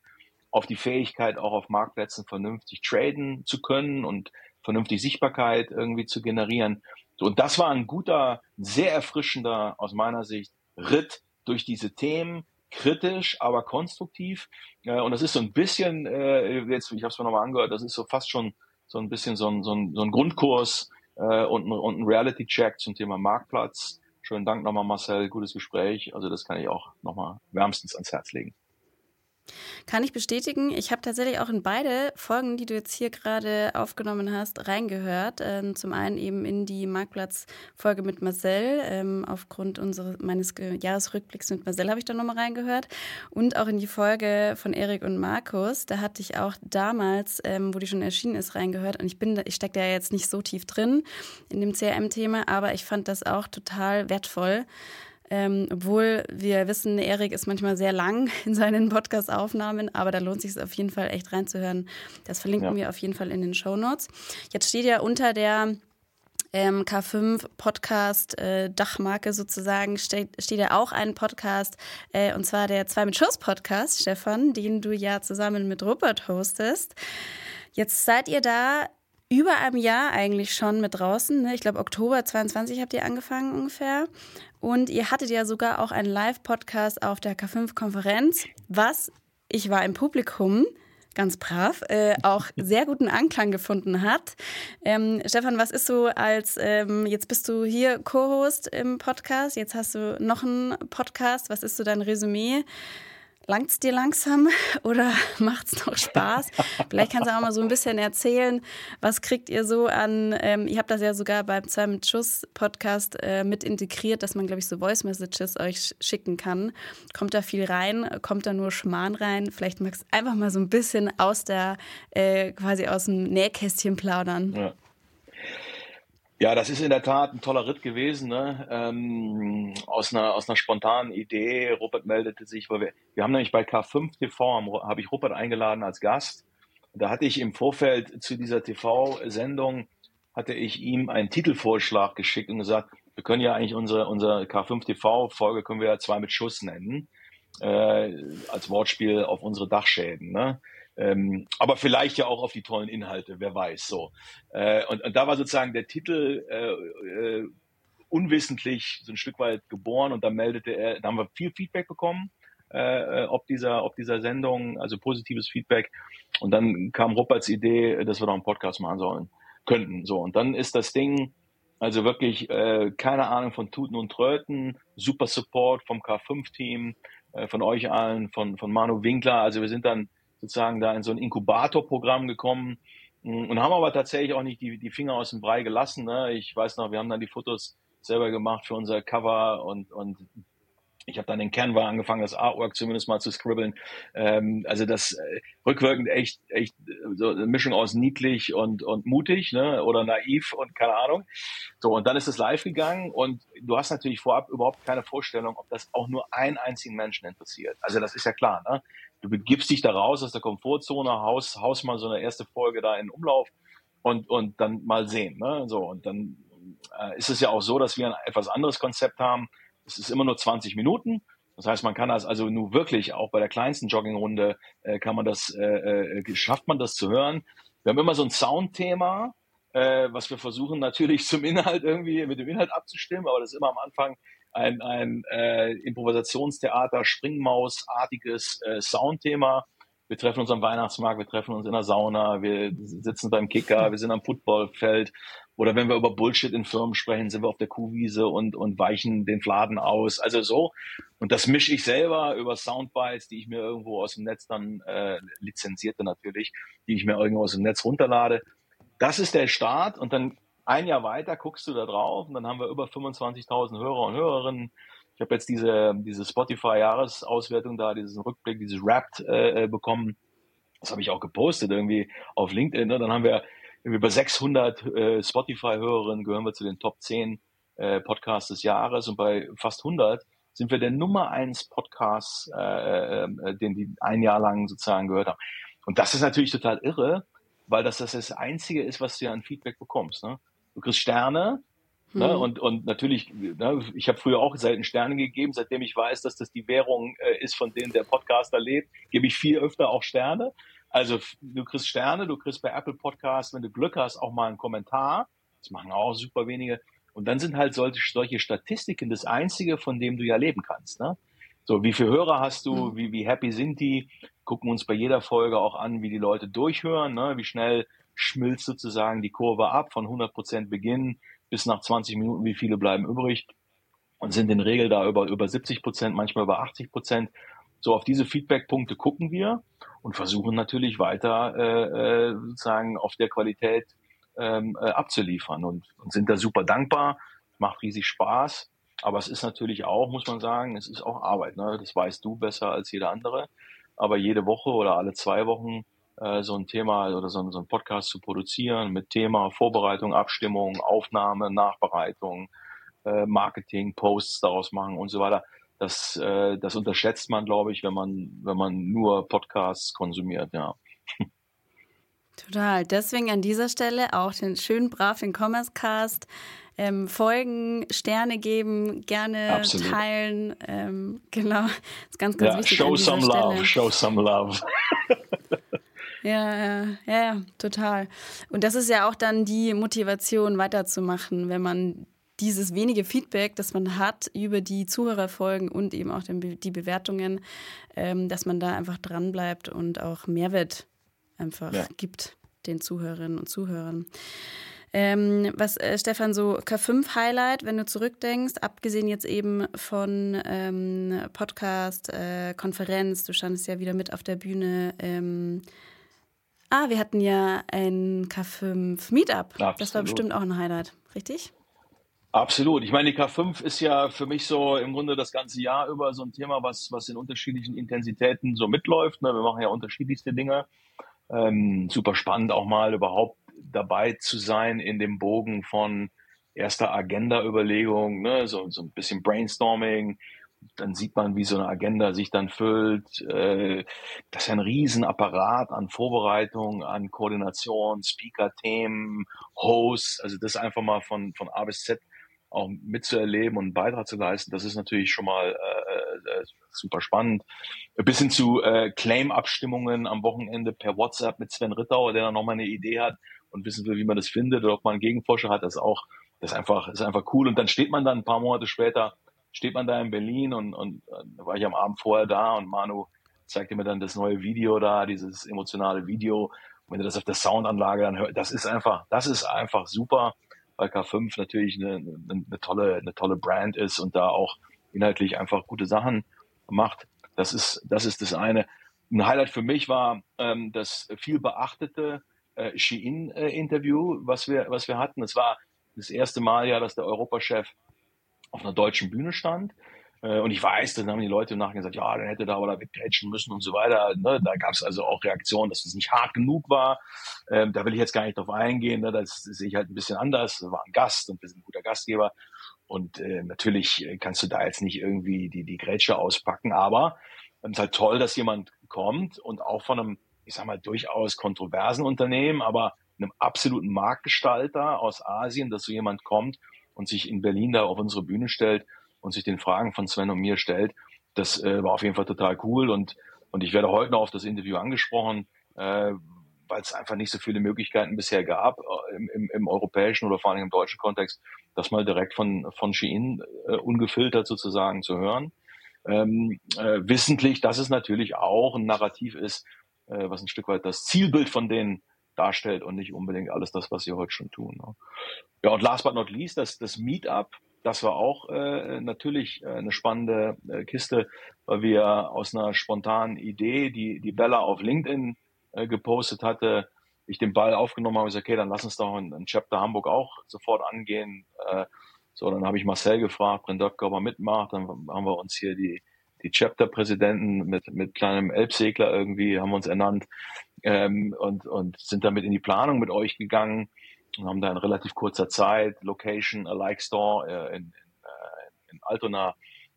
B: auf die Fähigkeit, auch auf Marktplätzen vernünftig traden zu können und vernünftig Sichtbarkeit irgendwie zu generieren. So, und das war ein guter, sehr erfrischender aus meiner Sicht Ritt durch diese Themen, kritisch, aber konstruktiv. Äh, und das ist so ein bisschen, äh, jetzt, ich habe es mir nochmal angehört, das ist so fast schon so ein bisschen so ein, so ein, so ein Grundkurs äh, und, ein, und ein Reality-Check zum Thema Marktplatz. Schönen Dank nochmal, Marcel, gutes Gespräch. Also das kann ich auch nochmal wärmstens ans Herz legen.
A: Kann ich bestätigen. Ich habe tatsächlich auch in beide Folgen, die du jetzt hier gerade aufgenommen hast, reingehört. Ähm, zum einen eben in die Marktplatz-Folge mit Marcel. Ähm, aufgrund unseres, meines Jahresrückblicks mit Marcel habe ich da nochmal reingehört. Und auch in die Folge von Erik und Markus. Da hatte ich auch damals, ähm, wo die schon erschienen ist, reingehört. Und ich bin, ich stecke da jetzt nicht so tief drin in dem CRM-Thema, aber ich fand das auch total wertvoll. Ähm, obwohl wir wissen, Erik ist manchmal sehr lang in seinen Podcast-Aufnahmen, aber da lohnt es sich auf jeden Fall echt reinzuhören. Das verlinken ja. wir auf jeden Fall in den Show Notes. Jetzt steht ja unter der ähm, K5 Podcast äh, Dachmarke sozusagen steht, steht ja auch ein Podcast äh, und zwar der Zwei mit Schuss Podcast, Stefan, den du ja zusammen mit Rupert hostest. Jetzt seid ihr da über einem Jahr eigentlich schon mit draußen. Ne? Ich glaube, Oktober 22 habt ihr angefangen ungefähr. Und ihr hattet ja sogar auch einen Live-Podcast auf der K5-Konferenz, was ich war im Publikum ganz brav, äh, auch sehr guten Anklang gefunden hat. Ähm, Stefan, was ist so als, ähm, jetzt bist du hier Co-Host im Podcast, jetzt hast du noch einen Podcast, was ist so dein Resümee? Langt es dir langsam oder macht es noch Spaß? Vielleicht kannst du auch mal so ein bisschen erzählen, was kriegt ihr so an, ähm, ihr habt das ja sogar beim Zwei mit Schuss Podcast äh, mit integriert, dass man, glaube ich, so Voice Messages euch schicken kann. Kommt da viel rein? Kommt da nur Schmarrn rein? Vielleicht magst du einfach mal so ein bisschen aus der, äh, quasi aus dem Nähkästchen plaudern.
B: Ja. Ja, das ist in der Tat ein toller Ritt gewesen, ne? ähm, aus, einer, aus einer spontanen Idee. Rupert meldete sich, weil wir, wir haben nämlich bei K5 TV, habe ich Rupert eingeladen als Gast. Da hatte ich im Vorfeld zu dieser TV-Sendung, hatte ich ihm einen Titelvorschlag geschickt und gesagt, wir können ja eigentlich unsere, unsere K5 TV-Folge können wir ja zwei mit Schuss nennen, äh, als Wortspiel auf unsere Dachschäden. Ne? Ähm, aber vielleicht ja auch auf die tollen Inhalte, wer weiß so. Äh, und, und da war sozusagen der Titel äh, äh, unwissentlich so ein Stück weit geboren und da meldete er, da haben wir viel Feedback bekommen, äh, ob dieser, ob dieser Sendung, also positives Feedback. Und dann kam Ruperts Idee, dass wir noch einen Podcast machen sollen, könnten. So, und dann ist das Ding, also wirklich äh, keine Ahnung von Tuten und Tröten, super Support vom K5-Team, äh, von euch allen, von, von Manu Winkler. Also wir sind dann sozusagen da in so ein Inkubatorprogramm gekommen mm, und haben aber tatsächlich auch nicht die, die Finger aus dem Brei gelassen. Ne? Ich weiß noch, wir haben dann die Fotos selber gemacht für unser Cover und, und ich habe dann in Canva angefangen, das Artwork zumindest mal zu scribbeln. Ähm, also das äh, rückwirkend echt, echt so eine Mischung aus niedlich und, und mutig, ne? Oder naiv und keine Ahnung. So, und dann ist es live gegangen und du hast natürlich vorab überhaupt keine Vorstellung, ob das auch nur einen einzigen Menschen interessiert. Also das ist ja klar, ne? Du begibst dich da raus aus der Komfortzone, haust, haust mal so eine erste Folge da in Umlauf und, und dann mal sehen. Ne? So, und dann äh, ist es ja auch so, dass wir ein etwas anderes Konzept haben es ist immer nur 20 Minuten Das heißt, man kann das also nur wirklich auch bei der kleinsten Joggingrunde äh, kann man das, äh, äh, schafft man das zu hören. Wir haben immer so ein Soundthema, äh, was wir versuchen natürlich zum Inhalt irgendwie mit dem Inhalt abzustimmen, aber das ist immer am Anfang ein, ein äh, Improvisationstheater, Springmaus-artiges äh, Soundthema. Wir treffen uns am Weihnachtsmarkt, wir treffen uns in der Sauna, wir sitzen beim Kicker, wir sind am Footballfeld oder wenn wir über Bullshit in Firmen sprechen, sind wir auf der Kuhwiese und, und weichen den Fladen aus. Also so. Und das mische ich selber über Soundbites, die ich mir irgendwo aus dem Netz dann, äh, lizenzierte natürlich, die ich mir irgendwo aus dem Netz runterlade. Das ist der Start und dann ein Jahr weiter guckst du da drauf und dann haben wir über 25.000 Hörer und Hörerinnen. Ich habe jetzt diese, diese Spotify-Jahresauswertung da, diesen Rückblick, dieses Wrapped äh, äh bekommen. Das habe ich auch gepostet irgendwie auf LinkedIn. Ne? Dann haben wir über 600 äh, Spotify-Hörerinnen gehören wir zu den Top 10 äh, Podcasts des Jahres und bei fast 100 sind wir der Nummer 1 Podcast, äh, äh, den die ein Jahr lang sozusagen gehört haben. Und das ist natürlich total irre, weil das das, das Einzige ist, was du an Feedback bekommst. Ne? Du kriegst Sterne, Ne? Mhm. Und, und natürlich, ne, ich habe früher auch selten Sterne gegeben, seitdem ich weiß, dass das die Währung äh, ist, von denen der Podcaster lebt, gebe ich viel öfter auch Sterne. Also du kriegst Sterne, du kriegst bei Apple Podcasts, wenn du Glück hast, auch mal einen Kommentar. Das machen auch super wenige. Und dann sind halt solche, solche Statistiken das Einzige, von dem du ja leben kannst. Ne? So, wie viele Hörer hast du, mhm. wie, wie happy sind die? Gucken uns bei jeder Folge auch an, wie die Leute durchhören, ne? wie schnell schmilzt sozusagen die Kurve ab von 100% Beginn bis nach 20 Minuten, wie viele bleiben übrig und sind in Regel da über, über 70 Prozent, manchmal über 80 Prozent. So auf diese Feedback-Punkte gucken wir und versuchen natürlich weiter äh, äh, sozusagen auf der Qualität ähm, äh, abzuliefern und, und sind da super dankbar, macht riesig Spaß. Aber es ist natürlich auch, muss man sagen, es ist auch Arbeit. Ne? Das weißt du besser als jeder andere. Aber jede Woche oder alle zwei Wochen äh, so ein Thema oder so, so ein Podcast zu produzieren mit Thema Vorbereitung, Abstimmung, Aufnahme, Nachbereitung, äh, Marketing, Posts daraus machen und so weiter das, äh, das unterschätzt man, glaube ich, wenn man, wenn man nur Podcasts konsumiert, ja.
A: Total. Deswegen an dieser Stelle auch den schön brav den Commerce Cast ähm, folgen, Sterne geben, gerne Absolut. teilen. Ähm, genau, das ist ganz, ganz ja, wichtig.
B: Show some
A: Stelle.
B: love, show some love.
A: ja, ja, ja, total. Und das ist ja auch dann die Motivation, weiterzumachen, wenn man dieses wenige Feedback, das man hat über die Zuhörerfolgen und eben auch die Bewertungen, ähm, dass man da einfach dranbleibt und auch Mehrwert einfach ja. gibt den Zuhörerinnen und Zuhörern. Ähm, was, äh, Stefan, so K5-Highlight, wenn du zurückdenkst, abgesehen jetzt eben von ähm, Podcast, äh, Konferenz, du standest ja wieder mit auf der Bühne. Ähm, ah, wir hatten ja ein K5 Meetup. Absolut. Das war bestimmt auch ein Highlight, richtig?
B: Absolut. Ich meine, die K5 ist ja für mich so im Grunde das ganze Jahr über so ein Thema, was, was in unterschiedlichen Intensitäten so mitläuft. Ne? Wir machen ja unterschiedlichste Dinge. Ähm, super spannend auch mal überhaupt dabei zu sein in dem Bogen von erster Agenda-Überlegung, ne? so, so ein bisschen Brainstorming. Dann sieht man, wie so eine Agenda sich dann füllt. Äh, das ist ein Riesenapparat an Vorbereitung, an Koordination, Speaker-Themen, Hosts. Also das einfach mal von, von A bis Z auch mitzuerleben und einen Beitrag zu leisten, das ist natürlich schon mal äh, äh, super spannend. Bis hin zu äh, Claim-Abstimmungen am Wochenende per WhatsApp mit Sven Rittauer, der dann nochmal eine Idee hat und wissen will, wie man das findet oder ob man einen Gegenforscher hat, das ist auch, das ist einfach, ist einfach cool. Und dann steht man dann ein paar Monate später, steht man da in Berlin und, und äh, da war ich am Abend vorher da und Manu zeigte mir dann das neue Video da, dieses emotionale Video. Und wenn du das auf der Soundanlage dann hörst, das ist einfach, das ist einfach super weil K5 natürlich eine, eine, eine, tolle, eine tolle Brand ist und da auch inhaltlich einfach gute Sachen macht. Das ist, das ist das eine. Ein Highlight für mich war ähm, das viel beachtete äh, Shein-Interview, was wir, was wir hatten. Es war das erste Mal ja, dass der Europachef auf einer deutschen Bühne stand. Äh, und ich weiß, dann haben die Leute im Nachhinein gesagt, ja, dann hätte da aber da weggrätschen müssen und so weiter. Ne? Da gab es also auch Reaktionen, dass es nicht hart genug war. Ähm, da will ich jetzt gar nicht drauf eingehen. Ne? Das, sehe ich halt ein bisschen anders. Wir waren Gast und wir sind ein guter Gastgeber. Und äh, natürlich kannst du da jetzt nicht irgendwie die, die Grätsche auspacken. Aber es ist halt toll, dass jemand kommt und auch von einem, ich sag mal, durchaus kontroversen Unternehmen, aber einem absoluten Marktgestalter aus Asien, dass so jemand kommt und sich in Berlin da auf unsere Bühne stellt und sich den Fragen von Sven und mir stellt, das äh, war auf jeden Fall total cool und, und ich werde heute noch auf das Interview angesprochen, äh, weil es einfach nicht so viele Möglichkeiten bisher gab äh, im, im, im europäischen oder vor allem im deutschen Kontext, das mal direkt von, von Shein äh, ungefiltert sozusagen zu hören. Ähm, äh, wissentlich, dass es natürlich auch ein Narrativ ist, äh, was ein Stück weit das Zielbild von denen darstellt und nicht unbedingt alles das, was sie heute schon tun. Ne? Ja, und last but not least, das, das Meetup, das war auch äh, natürlich äh, eine spannende äh, Kiste, weil wir aus einer spontanen Idee, die, die Bella auf LinkedIn äh, gepostet hatte, ich den Ball aufgenommen habe und gesagt, okay, dann lass uns doch ein, ein Chapter Hamburg auch sofort angehen. Äh, so, dann habe ich Marcel gefragt, Brindöpke, ob er mitmacht. Dann haben wir uns hier die, die Chapter-Präsidenten mit, mit kleinem Elbsegler irgendwie, haben uns ernannt ähm, und, und sind damit in die Planung mit euch gegangen und haben da in relativ kurzer Zeit Location, a Like Store äh, in, in, äh, in Altona,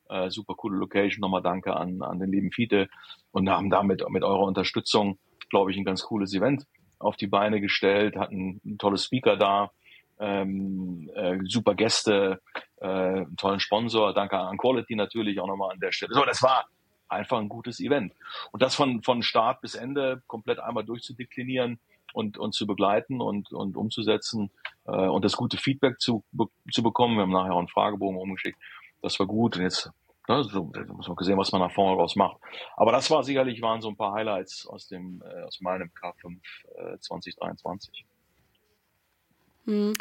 B: äh, super coole Location. Nochmal danke an, an den lieben Fiete und haben damit mit eurer Unterstützung, glaube ich, ein ganz cooles Event auf die Beine gestellt, hatten ein tolles Speaker da, ähm, äh, super Gäste, äh, tollen Sponsor, danke an Quality natürlich auch nochmal an der Stelle. So, das war einfach ein gutes Event. Und das von, von Start bis Ende komplett einmal durchzudeklinieren und, und zu begleiten und, und umzusetzen äh, und das gute Feedback zu, zu bekommen. Wir haben nachher auch einen Fragebogen umgeschickt. Das war gut. Und jetzt ne, so, muss man gesehen, was man nach vorne raus macht. Aber das war sicherlich, waren so ein paar Highlights aus dem, äh, aus meinem K5 äh, 2023.
A: Hm.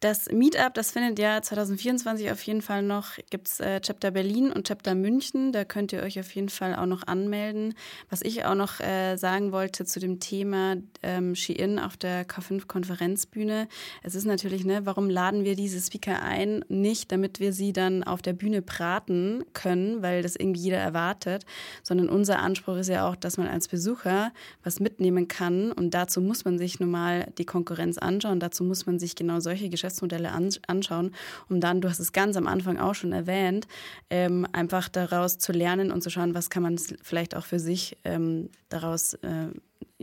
A: Das Meetup, das findet ja 2024 auf jeden Fall noch, gibt es äh, Chapter Berlin und Chapter München. Da könnt ihr euch auf jeden Fall auch noch anmelden. Was ich auch noch äh, sagen wollte zu dem Thema ähm, Shein auf der K5-Konferenzbühne. Es ist natürlich, ne, warum laden wir diese Speaker ein? Nicht, damit wir sie dann auf der Bühne braten können, weil das irgendwie jeder erwartet, sondern unser Anspruch ist ja auch, dass man als Besucher was mitnehmen kann. Und dazu muss man sich nun mal die Konkurrenz anschauen. Dazu muss man sich genau solche Geschäfte Geschäftsmodelle anschauen, um dann, du hast es ganz am Anfang auch schon erwähnt, ähm, einfach daraus zu lernen und zu schauen, was kann man vielleicht auch für sich ähm, daraus äh,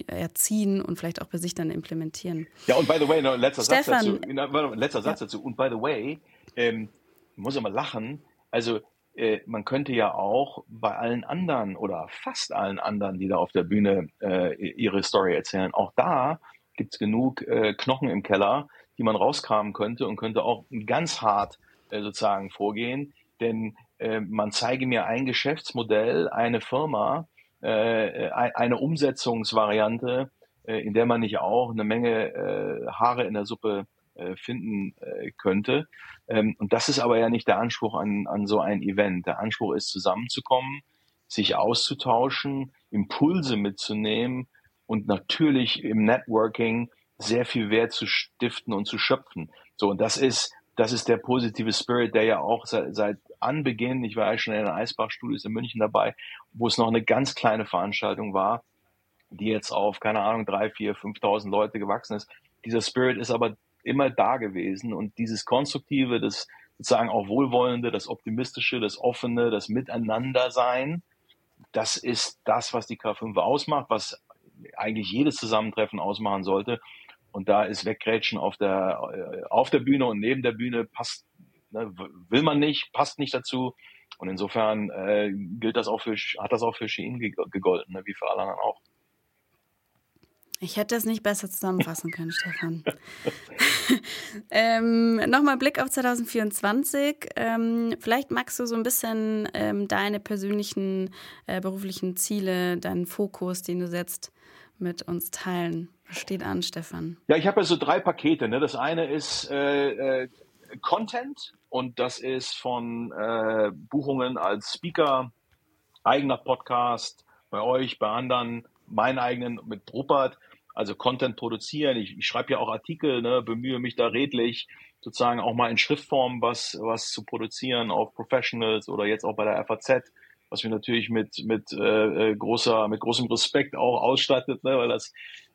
A: erziehen und vielleicht auch bei sich dann implementieren.
B: Ja, und by the way, noch letzter Stefan, Satz dazu. Letzter Satz ja. dazu. Und by the way, ähm, muss immer lachen, also äh, man könnte ja auch bei allen anderen oder fast allen anderen, die da auf der Bühne äh, ihre Story erzählen, auch da gibt es genug äh, Knochen im Keller, die man rauskramen könnte und könnte auch ganz hart äh, sozusagen vorgehen. Denn äh, man zeige mir ein Geschäftsmodell, eine Firma, äh, eine Umsetzungsvariante, äh, in der man nicht auch eine Menge äh, Haare in der Suppe äh, finden äh, könnte. Ähm, und das ist aber ja nicht der Anspruch an, an so ein Event. Der Anspruch ist, zusammenzukommen, sich auszutauschen, Impulse mitzunehmen und natürlich im Networking sehr viel Wert zu stiften und zu schöpfen. So, und das ist, das ist der positive Spirit, der ja auch seit, seit Anbeginn, ich war ja schon in den Eisbach-Studios in München dabei, wo es noch eine ganz kleine Veranstaltung war, die jetzt auf, keine Ahnung, drei, vier, 5.000 Leute gewachsen ist. Dieser Spirit ist aber immer da gewesen und dieses Konstruktive, das sozusagen auch Wohlwollende, das Optimistische, das Offene, das Miteinandersein, das ist das, was die K5 ausmacht, was eigentlich jedes Zusammentreffen ausmachen sollte. Und da ist Weggrätschen auf der, äh, auf der Bühne und neben der Bühne passt, ne, will man nicht, passt nicht dazu. Und insofern äh, gilt das auch für, hat das auch für Shein gegolten, ne, wie für alle anderen auch.
A: Ich hätte es nicht besser zusammenfassen können, Stefan. ähm, Nochmal Blick auf 2024. Ähm, vielleicht magst du so ein bisschen ähm, deine persönlichen äh, beruflichen Ziele, deinen Fokus, den du setzt, mit uns teilen. Steht an, Stefan?
B: Ja, ich habe ja so drei Pakete. Ne? Das eine ist äh, äh, Content und das ist von äh, Buchungen als Speaker, eigener Podcast bei euch, bei anderen, meinen eigenen mit Rupert. Also Content produzieren. Ich, ich schreibe ja auch Artikel, ne, bemühe mich da redlich, sozusagen auch mal in Schriftform was, was zu produzieren auf Professionals oder jetzt auch bei der FAZ was mich natürlich mit mit äh, äh, großer mit großem Respekt auch ausstattet, ne, weil das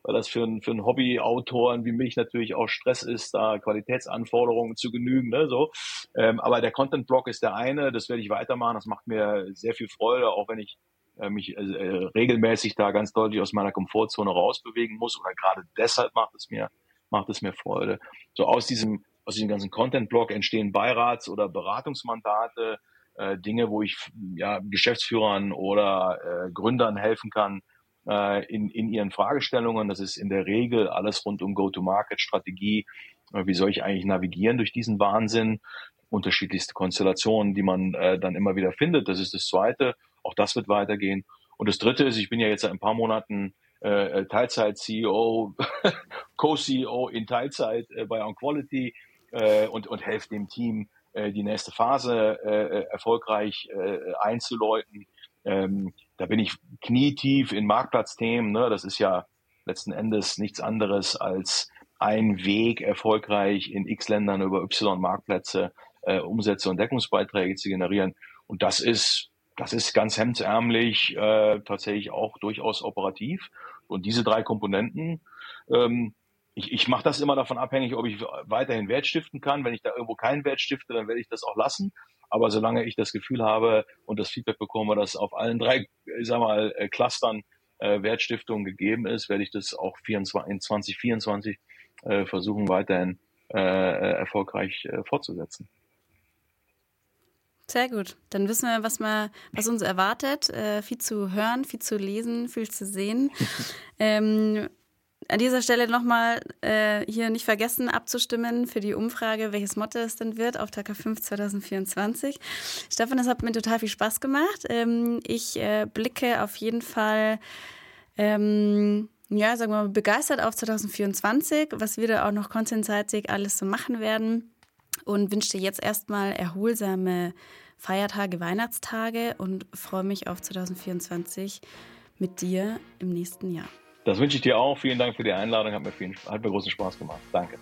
B: weil das für einen für einen Hobbyautoren wie mich natürlich auch Stress ist, da Qualitätsanforderungen zu genügen, ne, so. Ähm, aber der Content Block ist der eine, das werde ich weitermachen, das macht mir sehr viel Freude, auch wenn ich äh, mich äh, äh, regelmäßig da ganz deutlich aus meiner Komfortzone rausbewegen muss oder gerade deshalb macht es mir macht es mir Freude. So aus diesem aus diesem ganzen Content Block entstehen Beirats oder Beratungsmandate, äh, Dinge, wo ich ja, Geschäftsführern oder äh, Gründern helfen kann äh, in, in ihren Fragestellungen. Das ist in der Regel alles rund um Go-to-Market-Strategie. Äh, wie soll ich eigentlich navigieren durch diesen Wahnsinn? Unterschiedlichste Konstellationen, die man äh, dann immer wieder findet. Das ist das Zweite. Auch das wird weitergehen. Und das Dritte ist, ich bin ja jetzt seit ein paar Monaten äh, Teilzeit-CEO, Co-CEO in Teilzeit äh, bei OnQuality äh, und, und helfe dem Team, äh, die nächste Phase äh, erfolgreich äh, einzuläuten. Ähm, da bin ich knietief in Marktplatzthemen. Ne? Das ist ja letzten Endes nichts anderes als ein Weg, erfolgreich in X Ländern über Y Marktplätze äh, Umsätze und Deckungsbeiträge zu generieren. Und das ist, das ist ganz hemdsärmlich äh, tatsächlich auch durchaus operativ. Und diese drei Komponenten, ähm, ich, ich mache das immer davon abhängig, ob ich weiterhin Wert stiften kann. Wenn ich da irgendwo keinen Wert stifte, dann werde ich das auch lassen. Aber solange ich das Gefühl habe und das Feedback bekomme, dass auf allen drei, ich sag mal, äh, Clustern äh, Wertstiftung gegeben ist, werde ich das auch 24, in 2024 äh, versuchen, weiterhin äh, äh, erfolgreich äh, fortzusetzen.
A: Sehr gut. Dann wissen wir, was, wir, was uns erwartet. Äh, viel zu hören, viel zu lesen, viel zu sehen. ähm, an dieser Stelle nochmal äh, hier nicht vergessen abzustimmen für die Umfrage, welches Motto es denn wird auf Taka 5 2024. Stefan, das hat mir total viel Spaß gemacht. Ähm, ich äh, blicke auf jeden Fall, ähm, ja, sagen wir mal, begeistert auf 2024, was wir da auch noch contentseitig alles so machen werden und wünsche dir jetzt erstmal erholsame Feiertage, Weihnachtstage und freue mich auf 2024 mit dir im nächsten Jahr.
B: Das wünsche ich dir auch. Vielen Dank für die Einladung. Hat mir, viel, hat mir großen Spaß gemacht. Danke.